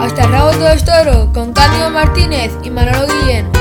Hasta Raúl Dos Toro con Cándido Martínez y Manolo Guillén.